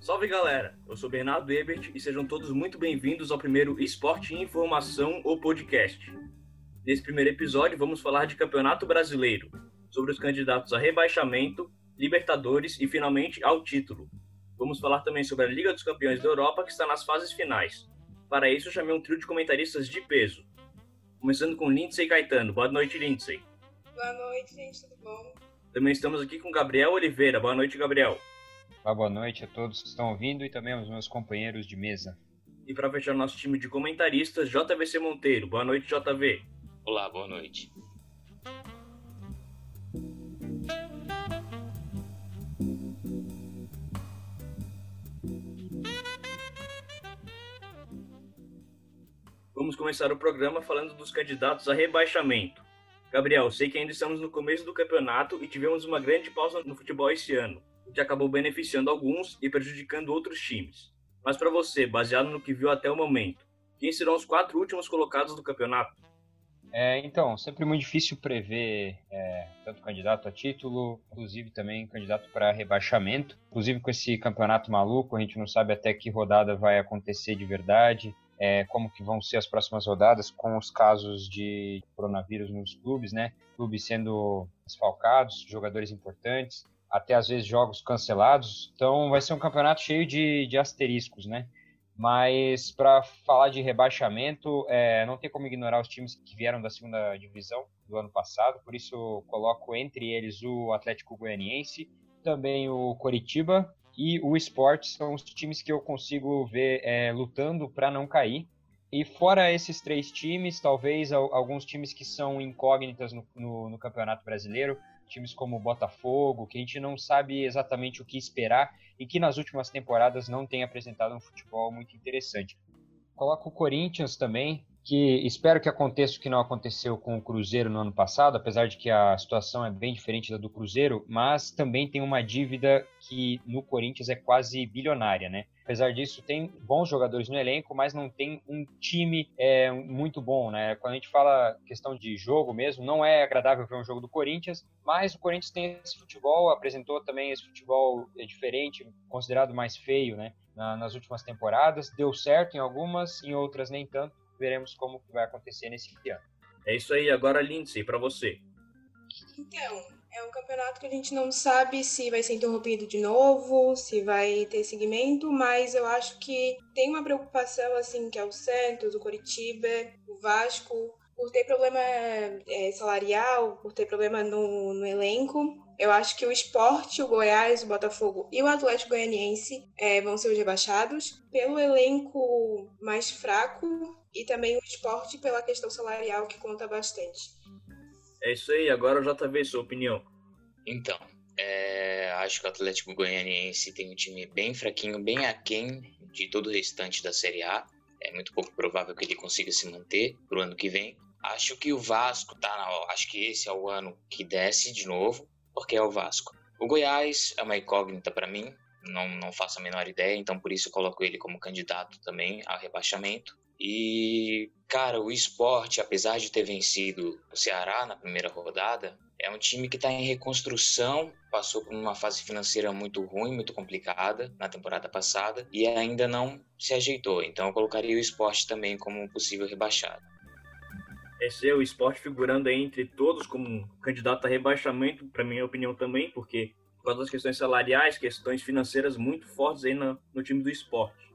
Salve galera, eu sou Bernardo Ebert e sejam todos muito bem-vindos ao primeiro Esporte e Informação, ou podcast. Nesse primeiro episódio vamos falar de Campeonato Brasileiro, sobre os candidatos a rebaixamento, Libertadores e finalmente ao título. Vamos falar também sobre a Liga dos Campeões da Europa que está nas fases finais. Para isso eu chamei um trio de comentaristas de peso. Começando com Lindsay Caetano. Boa noite, Lindsay. Boa noite, gente, tudo bom? Também estamos aqui com Gabriel Oliveira. Boa noite, Gabriel. boa noite a todos que estão ouvindo e também aos meus companheiros de mesa. E para fechar nosso time de comentaristas, JVC Monteiro. Boa noite, JV. Olá, boa noite. Vamos começar o programa falando dos candidatos a rebaixamento. Gabriel, sei que ainda estamos no começo do campeonato e tivemos uma grande pausa no futebol esse ano, o que acabou beneficiando alguns e prejudicando outros times. Mas para você, baseado no que viu até o momento, quem serão os quatro últimos colocados do campeonato? É, então, sempre muito difícil prever é, tanto candidato a título, inclusive também candidato para rebaixamento. Inclusive com esse campeonato maluco, a gente não sabe até que rodada vai acontecer de verdade é, como que vão ser as próximas rodadas com os casos de coronavírus nos clubes, né? Clubes sendo desfalcados, jogadores importantes, até às vezes jogos cancelados. Então vai ser um campeonato cheio de, de asteriscos, né? Mas para falar de rebaixamento, é, não tem como ignorar os times que vieram da segunda divisão do ano passado, por isso coloco entre eles o Atlético Goianiense, também o Coritiba, e o esporte são os times que eu consigo ver é, lutando para não cair. E fora esses três times, talvez alguns times que são incógnitas no, no, no, Campeonato Brasileiro, times como o Botafogo, que a gente não sabe exatamente o que esperar e que nas últimas temporadas não tem apresentado um futebol muito interessante. Coloco o Corinthians também, que espero que aconteça o que não aconteceu com o Cruzeiro no ano passado, apesar de que a situação é bem diferente da do Cruzeiro, mas também tem uma dívida que no Corinthians é quase bilionária, né? Apesar disso, tem bons jogadores no elenco, mas não tem um time é, muito bom, né? Quando a gente fala questão de jogo mesmo, não é agradável ver um jogo do Corinthians, mas o Corinthians tem esse futebol, apresentou também esse futebol é, diferente, considerado mais feio, né? nas últimas temporadas, deu certo em algumas, em outras nem tanto veremos como vai acontecer nesse ano. É isso aí, agora Lindsay, para você. Então, é um campeonato que a gente não sabe se vai ser interrompido de novo, se vai ter seguimento, mas eu acho que tem uma preocupação, assim, que é o Santos, o Coritiba, o Vasco, por ter problema é, salarial, por ter problema no, no elenco. Eu acho que o esporte, o Goiás, o Botafogo e o Atlético Goianiense é, vão ser os rebaixados pelo elenco mais fraco e também o esporte pela questão salarial que conta bastante. É isso aí, agora o JV, sua opinião. Então, é, acho que o Atlético Goianiense tem um time bem fraquinho, bem aquém de todo o restante da Série A. É muito pouco provável que ele consiga se manter pro ano que vem. Acho que o Vasco tá na, acho que esse é o ano que desce de novo, porque é o Vasco. O Goiás é uma incógnita para mim, não, não faço a menor ideia, então por isso eu coloco ele como candidato também a rebaixamento. E, cara, o esporte, apesar de ter vencido o Ceará na primeira rodada, é um time que está em reconstrução, passou por uma fase financeira muito ruim, muito complicada na temporada passada e ainda não se ajeitou. Então eu colocaria o esporte também como possível rebaixado. Esse é o esporte figurando aí entre todos como candidato a rebaixamento, para minha opinião também, porque por causa das questões salariais, questões financeiras muito fortes aí no, no time do esporte.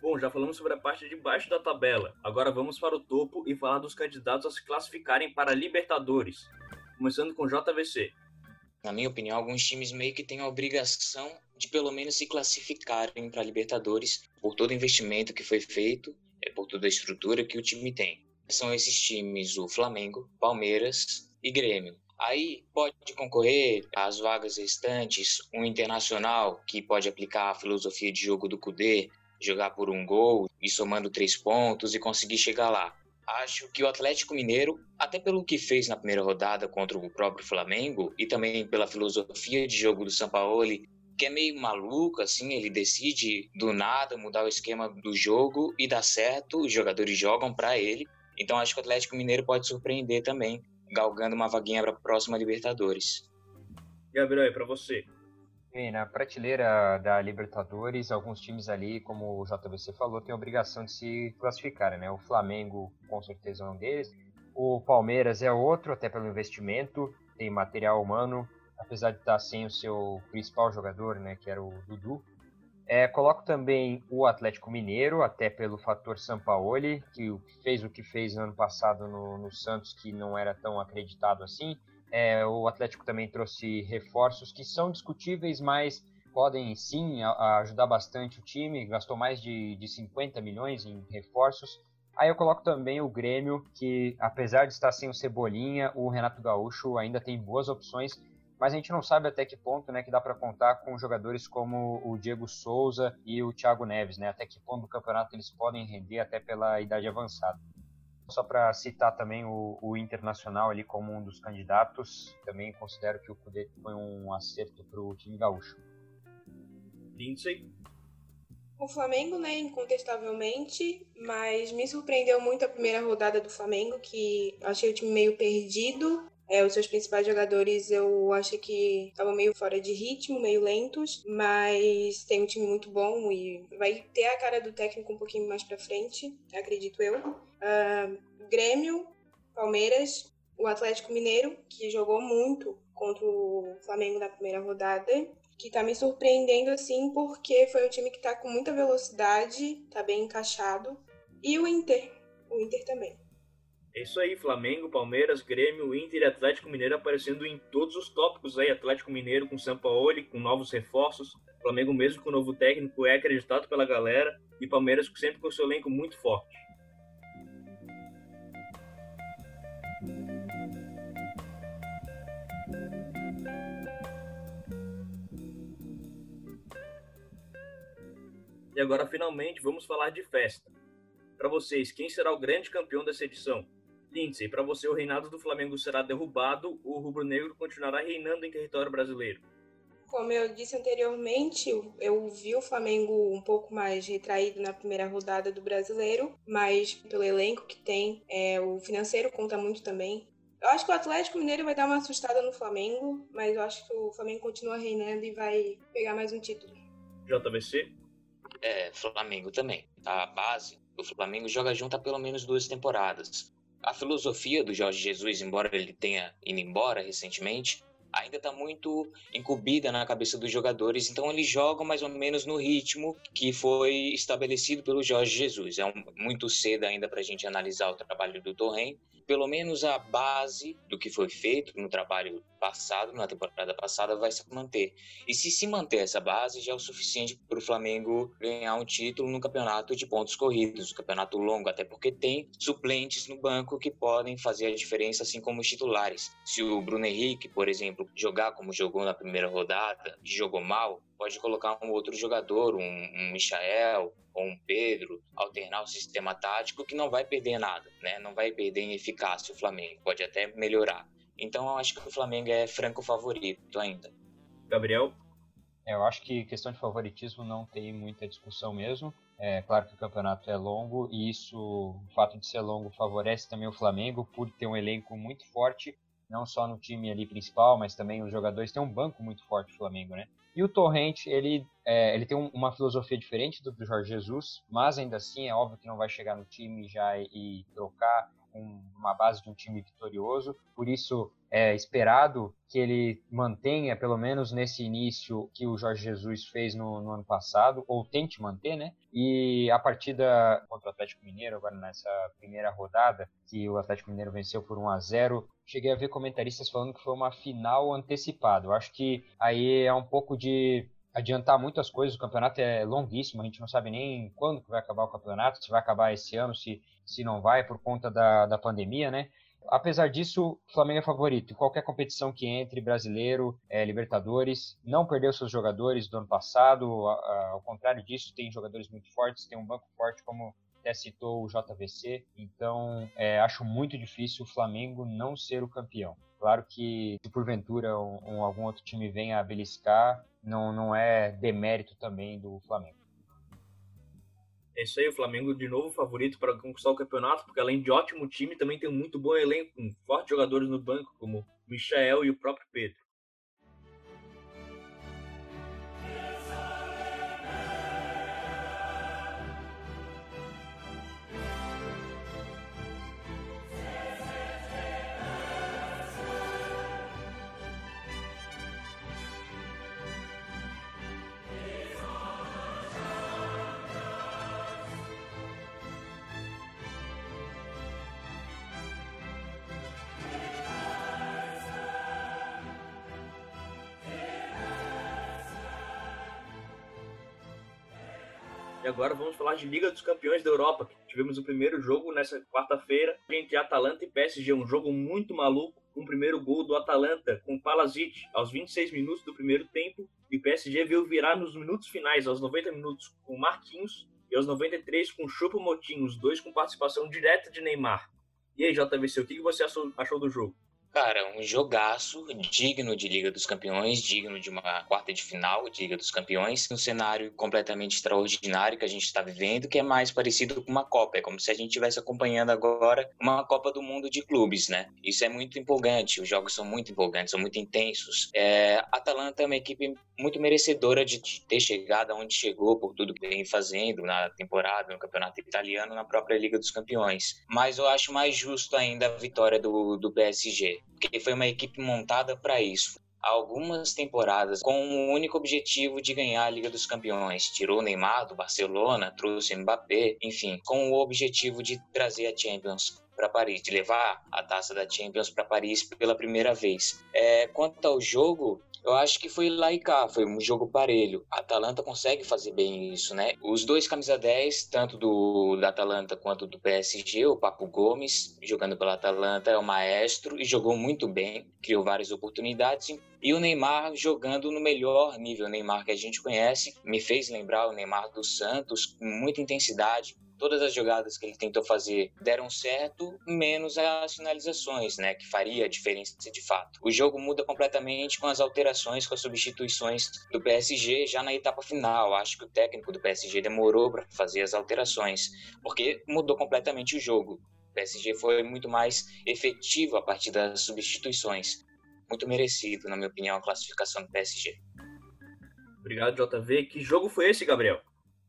Bom, já falamos sobre a parte de baixo da tabela. Agora vamos para o topo e falar dos candidatos a se classificarem para Libertadores. Começando com JVC. Na minha opinião, alguns times meio que têm a obrigação de pelo menos se classificarem para Libertadores por todo o investimento que foi feito, é por toda a estrutura que o time tem. São esses times o Flamengo, Palmeiras e Grêmio. Aí pode concorrer às vagas restantes um internacional que pode aplicar a filosofia de jogo do Cudê, jogar por um gol e somando três pontos e conseguir chegar lá. Acho que o Atlético Mineiro, até pelo que fez na primeira rodada contra o próprio Flamengo e também pela filosofia de jogo do Sampaoli, que é meio maluco, assim, ele decide do nada mudar o esquema do jogo e dá certo, os jogadores jogam para ele. Então acho que o Atlético Mineiro pode surpreender também, galgando uma vaguinha para a próxima Libertadores. Gabriel, é para você. Bem, na prateleira da Libertadores, alguns times ali, como o JVC falou, têm a obrigação de se classificar, né? O Flamengo, com certeza, é um deles. O Palmeiras é outro, até pelo investimento, tem material humano, apesar de estar sem o seu principal jogador, né, que era o Dudu. É, coloco também o Atlético Mineiro, até pelo fator Sampaoli, que fez o que fez no ano passado no, no Santos, que não era tão acreditado assim. É, o Atlético também trouxe reforços que são discutíveis, mas podem sim ajudar bastante o time. Gastou mais de, de 50 milhões em reforços. Aí eu coloco também o Grêmio, que apesar de estar sem o Cebolinha, o Renato Gaúcho ainda tem boas opções mas a gente não sabe até que ponto né, que dá para contar com jogadores como o Diego Souza e o Thiago Neves, né, até que ponto do campeonato eles podem render até pela idade avançada. Só para citar também o, o, Internacional ali como um dos candidatos, também considero que o Cudê foi um acerto para o time gaúcho. Lindsay? O Flamengo, né, incontestavelmente, mas me surpreendeu muito a primeira rodada do Flamengo, que achei o time meio perdido. É, os seus principais jogadores eu acho que estavam meio fora de ritmo, meio lentos, mas tem um time muito bom e vai ter a cara do técnico um pouquinho mais pra frente, acredito eu. Uh, Grêmio, Palmeiras, o Atlético Mineiro, que jogou muito contra o Flamengo na primeira rodada, que tá me surpreendendo assim, porque foi um time que tá com muita velocidade, tá bem encaixado. E o Inter, o Inter também. É isso aí, Flamengo, Palmeiras, Grêmio, Inter e Atlético Mineiro aparecendo em todos os tópicos aí. Atlético Mineiro com Sampaoli, com novos reforços. Flamengo mesmo com o novo técnico é acreditado pela galera. E Palmeiras sempre com seu elenco muito forte. E agora, finalmente, vamos falar de festa. Para vocês, quem será o grande campeão dessa edição? Lindsay, para você o reinado do Flamengo será derrubado, o rubro-negro continuará reinando em território brasileiro? Como eu disse anteriormente, eu vi o Flamengo um pouco mais retraído na primeira rodada do brasileiro, mas pelo elenco que tem, é, o financeiro conta muito também. Eu acho que o Atlético Mineiro vai dar uma assustada no Flamengo, mas eu acho que o Flamengo continua reinando e vai pegar mais um título. JVC? É, Flamengo também. A base do Flamengo joga junto há pelo menos duas temporadas a filosofia do Jorge Jesus, embora ele tenha ido embora recentemente, ainda está muito incumbida na cabeça dos jogadores, então eles jogam mais ou menos no ritmo que foi estabelecido pelo Jorge Jesus. É um, muito cedo ainda para a gente analisar o trabalho do Torren, pelo menos a base do que foi feito no trabalho passado, na temporada passada, vai se manter. E se se manter essa base, já é o suficiente para o Flamengo ganhar um título no campeonato de pontos corridos, um campeonato longo, até porque tem suplentes no banco que podem fazer a diferença, assim como os titulares. Se o Bruno Henrique, por exemplo, jogar como jogou na primeira rodada, jogou mal, pode colocar um outro jogador, um, um Michael ou um Pedro, alternar o sistema tático que não vai perder nada, né? Não vai perder em eficácia o Flamengo, pode até melhorar. Então eu acho que o Flamengo é franco favorito ainda. Gabriel? É, eu acho que questão de favoritismo não tem muita discussão mesmo. É claro que o campeonato é longo e isso, o fato de ser longo, favorece também o Flamengo por ter um elenco muito forte, não só no time ali principal, mas também os jogadores têm um banco muito forte o Flamengo, né? E o Torrente, ele, é, ele tem um, uma filosofia diferente do, do Jorge Jesus, mas ainda assim é óbvio que não vai chegar no time já e, e trocar com uma base de um time vitorioso, por isso é esperado que ele mantenha, pelo menos nesse início que o Jorge Jesus fez no, no, ano passado, ou tente manter, né? E a partida contra o Atlético Mineiro, agora nessa primeira rodada, que o Atlético Mineiro venceu por 1 a 0 cheguei a ver comentaristas falando que foi uma final antecipada. Eu acho que aí é um pouco de adiantar muitas coisas. O campeonato é longuíssimo, a gente não sabe nem quando que vai acabar o campeonato, se vai acabar esse ano, se, se não vai, por conta da, da pandemia, né? Apesar disso, o Flamengo é favorito. Qualquer competição que entre, brasileiro, é, Libertadores, não perdeu seus jogadores do ano passado. Ao contrário disso, tem jogadores muito fortes, tem um banco forte como até citou o JVC, então é, acho muito difícil o Flamengo não ser o campeão. Claro que se porventura um, um, algum outro time venha a beliscar, não, não é demérito também do Flamengo. É isso aí, o Flamengo de novo favorito para conquistar o campeonato, porque além de ótimo time, também tem um muito bom elenco, com fortes jogadores no banco, como Michael e o próprio Pedro. E agora vamos falar de Liga dos Campeões da Europa. Tivemos o primeiro jogo nessa quarta-feira entre Atalanta e PSG, um jogo muito maluco, o primeiro gol do Atalanta com Palazic aos 26 minutos do primeiro tempo, e o PSG veio virar nos minutos finais, aos 90 minutos com Marquinhos e aos 93 com Chupo Motinho, os dois com participação direta de Neymar. E aí, JVC, o que você achou do jogo? Cara, um jogaço digno de Liga dos Campeões, digno de uma quarta de final de Liga dos Campeões, um cenário completamente extraordinário que a gente está vivendo, que é mais parecido com uma Copa. É como se a gente estivesse acompanhando agora uma Copa do Mundo de clubes, né? Isso é muito empolgante, os jogos são muito empolgantes, são muito intensos. É, Atalanta é uma equipe muito merecedora de ter chegado aonde chegou por tudo que vem fazendo na temporada, no Campeonato Italiano, na própria Liga dos Campeões. Mas eu acho mais justo ainda a vitória do, do PSG porque foi uma equipe montada para isso. Algumas temporadas com o único objetivo de ganhar a Liga dos Campeões. Tirou Neymar do Barcelona, trouxe Mbappé, enfim, com o objetivo de trazer a Champions para Paris, de levar a taça da Champions para Paris pela primeira vez. É, quanto ao jogo, eu acho que foi lá e cá, foi um jogo parelho. A Atalanta consegue fazer bem isso, né? Os dois camisa 10, tanto do da Atalanta quanto do PSG, o Papo Gomes, jogando pela Atalanta, é o maestro e jogou muito bem, criou várias oportunidades. E o Neymar jogando no melhor nível, o Neymar que a gente conhece, me fez lembrar o Neymar do Santos, com muita intensidade, todas as jogadas que ele tentou fazer deram certo, menos as finalizações, né, que faria a diferença de fato. O jogo muda completamente com as alterações, com as substituições do PSG já na etapa final. Acho que o técnico do PSG demorou para fazer as alterações, porque mudou completamente o jogo. O PSG foi muito mais efetivo a partir das substituições. Muito merecido, na minha opinião, a classificação do PSG. Obrigado, JV. Que jogo foi esse, Gabriel?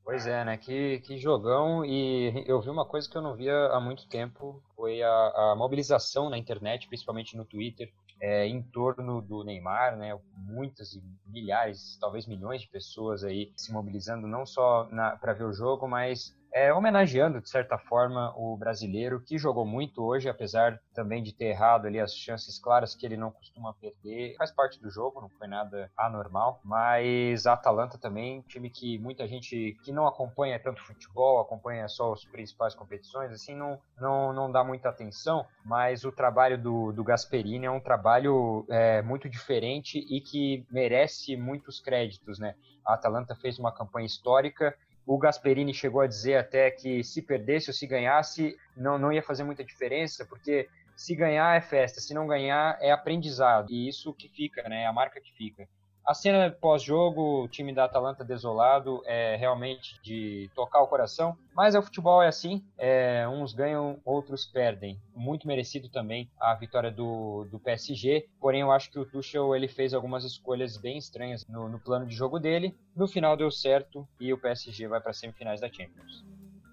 Pois é, né? Que, que jogão. E eu vi uma coisa que eu não via há muito tempo, foi a, a mobilização na internet, principalmente no Twitter, é, em torno do Neymar, né? Muitas milhares, talvez milhões de pessoas aí se mobilizando não só para ver o jogo, mas é, homenageando, de certa forma, o brasileiro que jogou muito hoje, apesar também de ter errado ali as chances claras que ele não costuma perder. Faz parte do jogo, não foi nada anormal. Mas a Atalanta também, time que muita gente que não acompanha tanto futebol, acompanha só as principais competições, assim, não, não, não dá muita atenção. Mas o trabalho do, do Gasperini é um trabalho é, muito diferente e que merece muitos créditos, né? A Atalanta fez uma campanha histórica o Gasperini chegou a dizer até que se perdesse ou se ganhasse, não, não ia fazer muita diferença, porque se ganhar é festa, se não ganhar é aprendizado. E isso que fica, né? É a marca que fica. A cena pós-jogo, o time da Atalanta desolado, é realmente de tocar o coração. Mas o futebol é assim, é, uns ganham, outros perdem. Muito merecido também a vitória do, do PSG. Porém, eu acho que o Tuchel ele fez algumas escolhas bem estranhas no, no plano de jogo dele. No final deu certo e o PSG vai para as semifinais da Champions.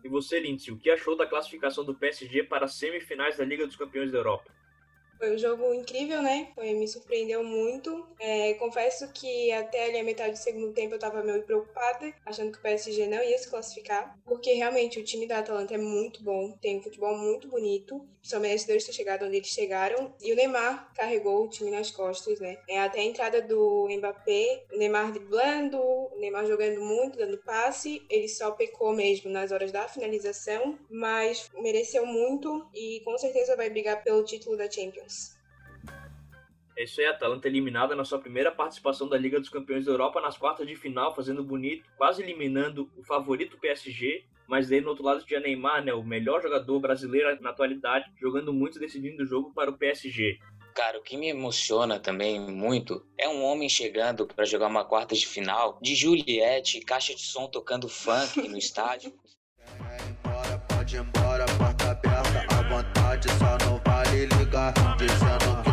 E você, Lindsay, o que achou da classificação do PSG para as semifinais da Liga dos Campeões da Europa? Foi um jogo incrível, né? Foi, me surpreendeu muito. É, confesso que até ali a metade do segundo tempo eu tava meio preocupada, achando que o PSG não ia se classificar, porque realmente o time da Atalanta é muito bom, tem um futebol muito bonito, são merecedores de ter chegado onde eles chegaram, e o Neymar carregou o time nas costas, né? É, até a entrada do Mbappé, o Neymar driblando, o Neymar jogando muito, dando passe, ele só pecou mesmo nas horas da finalização, mas mereceu muito e com certeza vai brigar pelo título da Champions. É isso aí, a Atalanta eliminada na sua primeira participação da Liga dos Campeões da Europa nas quartas de final, fazendo bonito, quase eliminando o favorito PSG, mas daí no outro lado tinha Neymar, né, o melhor jogador brasileiro na atualidade, jogando muito, decidindo o jogo para o PSG. Cara, o que me emociona também muito é um homem chegando para jogar uma quarta de final de Juliette, caixa de som tocando funk no estádio. Embora, pode ir embora, porta aberta, à vontade, só não vale ligar, dizendo que.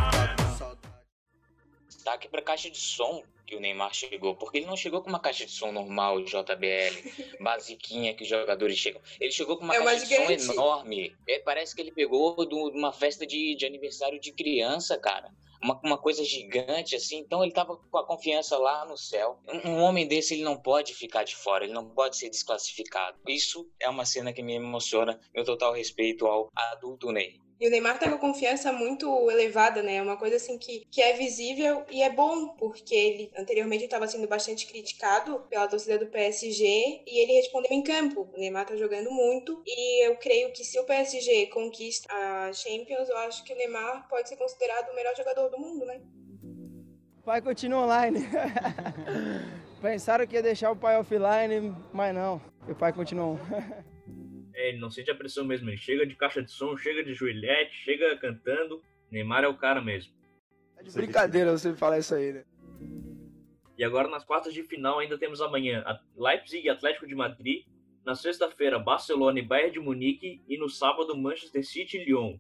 Destaque pra caixa de som que o Neymar chegou, porque ele não chegou com uma caixa de som normal, JBL, basiquinha que os jogadores chegam. Ele chegou com uma é caixa de som enorme. É, parece que ele pegou de uma festa de, de aniversário de criança, cara. Uma, uma coisa gigante assim, então ele tava com a confiança lá no céu. Um, um homem desse ele não pode ficar de fora, ele não pode ser desclassificado. Isso é uma cena que me emociona, meu total respeito ao adulto Ney. E o Neymar tem uma confiança muito elevada, né? É uma coisa assim que, que é visível e é bom, porque ele anteriormente estava sendo bastante criticado pela torcida do PSG e ele respondeu em campo. O Neymar tá jogando muito e eu creio que se o PSG conquista a Champions, eu acho que o Neymar pode ser considerado o melhor jogador do mundo, né? O pai continua online. Pensaram que ia deixar o pai offline, mas não. O pai continuou. É, ele não sente a pressão mesmo. Ele chega de caixa de som, chega de joelhete, chega cantando. Neymar é o cara mesmo. É de brincadeira você falar isso aí, né? E agora nas quartas de final ainda temos amanhã Leipzig e Atlético de Madrid. Na sexta-feira, Barcelona e Bayern de Munique. E no sábado, Manchester City e Lyon.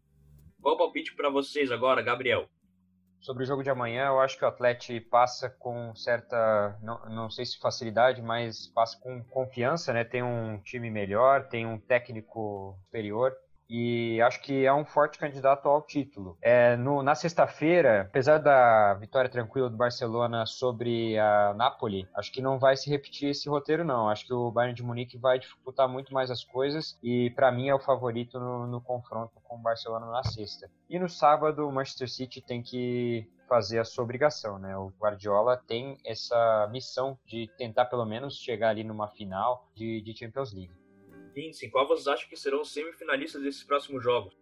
Qual o palpite para vocês agora, Gabriel? Sobre o jogo de amanhã, eu acho que o Atlético passa com certa, não, não sei se facilidade, mas passa com confiança, né? Tem um time melhor, tem um técnico superior e acho que é um forte candidato ao título. É, no, na sexta-feira, apesar da vitória tranquila do Barcelona sobre a Napoli, acho que não vai se repetir esse roteiro, não. Acho que o Bayern de Munique vai dificultar muito mais as coisas e, para mim, é o favorito no, no confronto com o Barcelona na sexta. E no sábado, o Manchester City tem que fazer a sua obrigação, né? O Guardiola tem essa missão de tentar pelo menos chegar ali numa final de, de Champions League. Lindsay, qual vocês acham que serão os semifinalistas desses próximos jogos?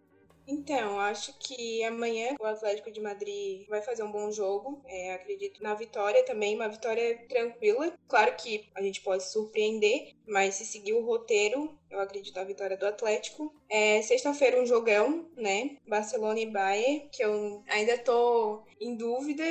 Então, acho que amanhã o Atlético de Madrid vai fazer um bom jogo. É, acredito na vitória também, uma vitória tranquila. Claro que a gente pode surpreender, mas se seguir o roteiro, eu acredito na vitória do Atlético. É, Sexta-feira, um jogão, né? Barcelona e Bayern, que eu ainda tô em dúvida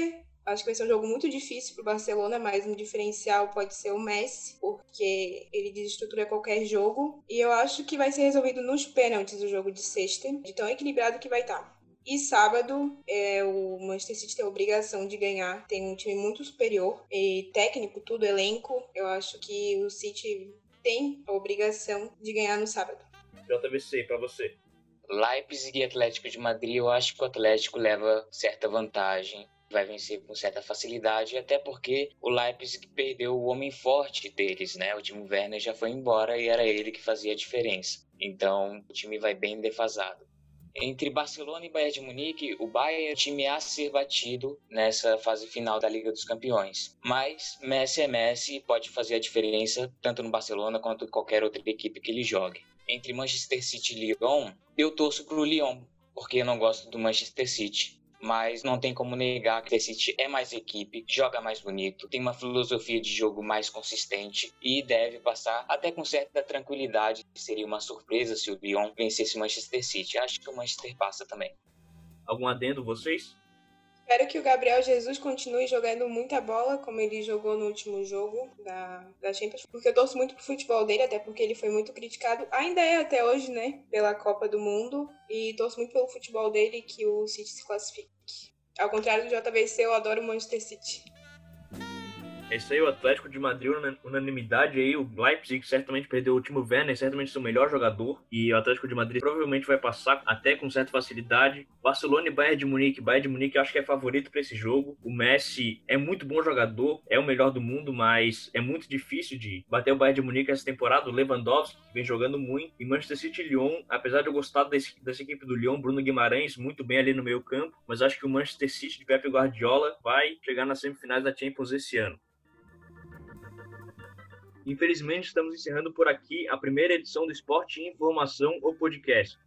Acho que vai ser um jogo muito difícil para o Barcelona, mas um diferencial pode ser o Messi, porque ele desestrutura qualquer jogo. E eu acho que vai ser resolvido nos pênaltis o jogo de sexta, de tão equilibrado que vai estar. Tá. E sábado, é, o Manchester City tem a obrigação de ganhar. Tem um time muito superior. E técnico, tudo, elenco. Eu acho que o City tem a obrigação de ganhar no sábado. JVC, para você. Leipzig e Atlético de Madrid, eu acho que o Atlético leva certa vantagem vai vencer com certa facilidade, até porque o Leipzig perdeu o homem forte deles, né? O Timo Werner já foi embora e era ele que fazia a diferença. Então, o time vai bem defasado. Entre Barcelona e Bayern de Munique, o Bayern é o time a ser batido nessa fase final da Liga dos Campeões. Mas Messi é Messi e pode fazer a diferença tanto no Barcelona quanto em qualquer outra equipe que ele jogue. Entre Manchester City e Lyon, eu torço para o Lyon, porque eu não gosto do Manchester City mas não tem como negar que o City é mais equipe, joga mais bonito, tem uma filosofia de jogo mais consistente e deve passar até com certa tranquilidade. Seria uma surpresa se o Lyon vencesse o Manchester City. Acho que o Manchester passa também. Algum adendo vocês? Espero que o Gabriel Jesus continue jogando muita bola, como ele jogou no último jogo da, da Champions, porque eu torço muito pro futebol dele, até porque ele foi muito criticado, ainda é até hoje, né, pela Copa do Mundo, e torço muito pelo futebol dele que o City se classifique. Ao contrário do JVC, eu adoro o Manchester City. É isso aí, o Atlético de Madrid, unanimidade aí. O Leipzig certamente perdeu o último Werner, certamente seu melhor jogador. E o Atlético de Madrid provavelmente vai passar até com certa facilidade. Barcelona e Bayern de Munique. Bayern de Munique eu acho que é favorito para esse jogo. O Messi é muito bom jogador, é o melhor do mundo, mas é muito difícil de bater o Bayern de Munique essa temporada. O Lewandowski vem jogando muito. E Manchester City e Lyon, apesar de eu gostar desse, dessa equipe do Lyon, Bruno Guimarães muito bem ali no meio campo, mas acho que o Manchester City de Pep Guardiola vai chegar nas semifinais da Champions esse ano. Infelizmente, estamos encerrando por aqui a primeira edição do Esporte e Informação, o podcast.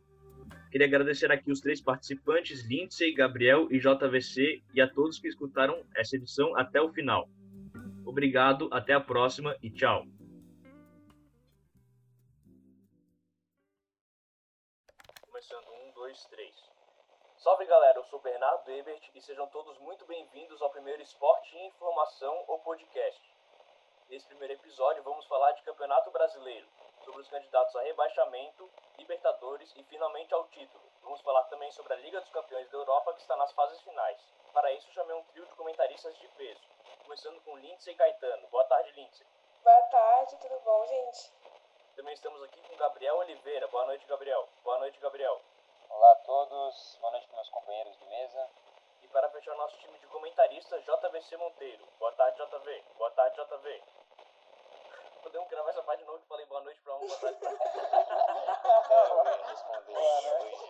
Queria agradecer aqui os três participantes, Lindsay, Gabriel e JVC, e a todos que escutaram essa edição até o final. Obrigado, até a próxima e tchau. Começando um, dois, três. Salve galera, eu sou Bernardo Ebert e sejam todos muito bem-vindos ao primeiro Esporte e Informação, o podcast. Nesse primeiro episódio vamos falar de Campeonato Brasileiro, sobre os candidatos a rebaixamento, Libertadores e finalmente ao título. Vamos falar também sobre a Liga dos Campeões da Europa que está nas fases finais. Para isso chamei um trio de comentaristas de peso, começando com Lindsay e Caetano. Boa tarde, Lindsay. Boa tarde, tudo bom, gente? Também estamos aqui com Gabriel Oliveira. Boa noite, Gabriel. Boa noite, Gabriel. Olá a todos, boa noite meus companheiros de mesa. E para fechar nosso time de comentaristas, JVC Monteiro. Boa tarde, JV. Boa tarde, JV. Podemos gravar essa parte de novo que falei boa noite pra um, boa tarde pra Eu ia responder. Eu ia